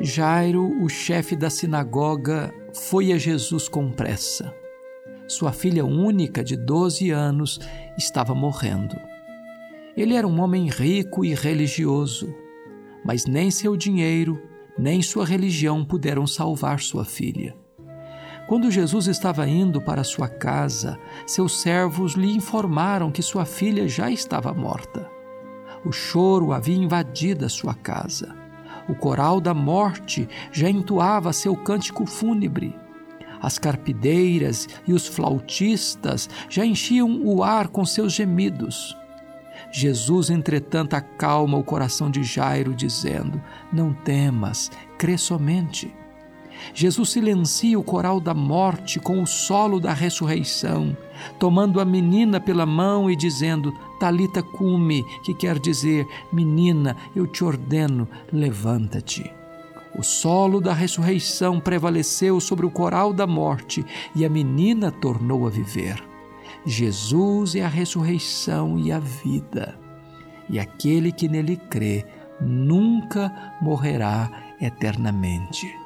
Jairo, o chefe da sinagoga, foi a Jesus com pressa. Sua filha única, de 12 anos, estava morrendo. Ele era um homem rico e religioso, mas nem seu dinheiro, nem sua religião puderam salvar sua filha. Quando Jesus estava indo para sua casa, seus servos lhe informaram que sua filha já estava morta. O choro havia invadido a sua casa. O coral da morte já entoava seu cântico fúnebre. As carpideiras e os flautistas já enchiam o ar com seus gemidos. Jesus, entretanto, acalma o coração de Jairo, dizendo: Não temas, crê somente. Jesus silencia o coral da morte com o solo da ressurreição, tomando a menina pela mão e dizendo: Talita cume, que quer dizer: Menina, eu te ordeno, levanta-te. O solo da ressurreição prevaleceu sobre o coral da morte e a menina tornou a viver. Jesus é a ressurreição e a vida, e aquele que nele crê nunca morrerá eternamente.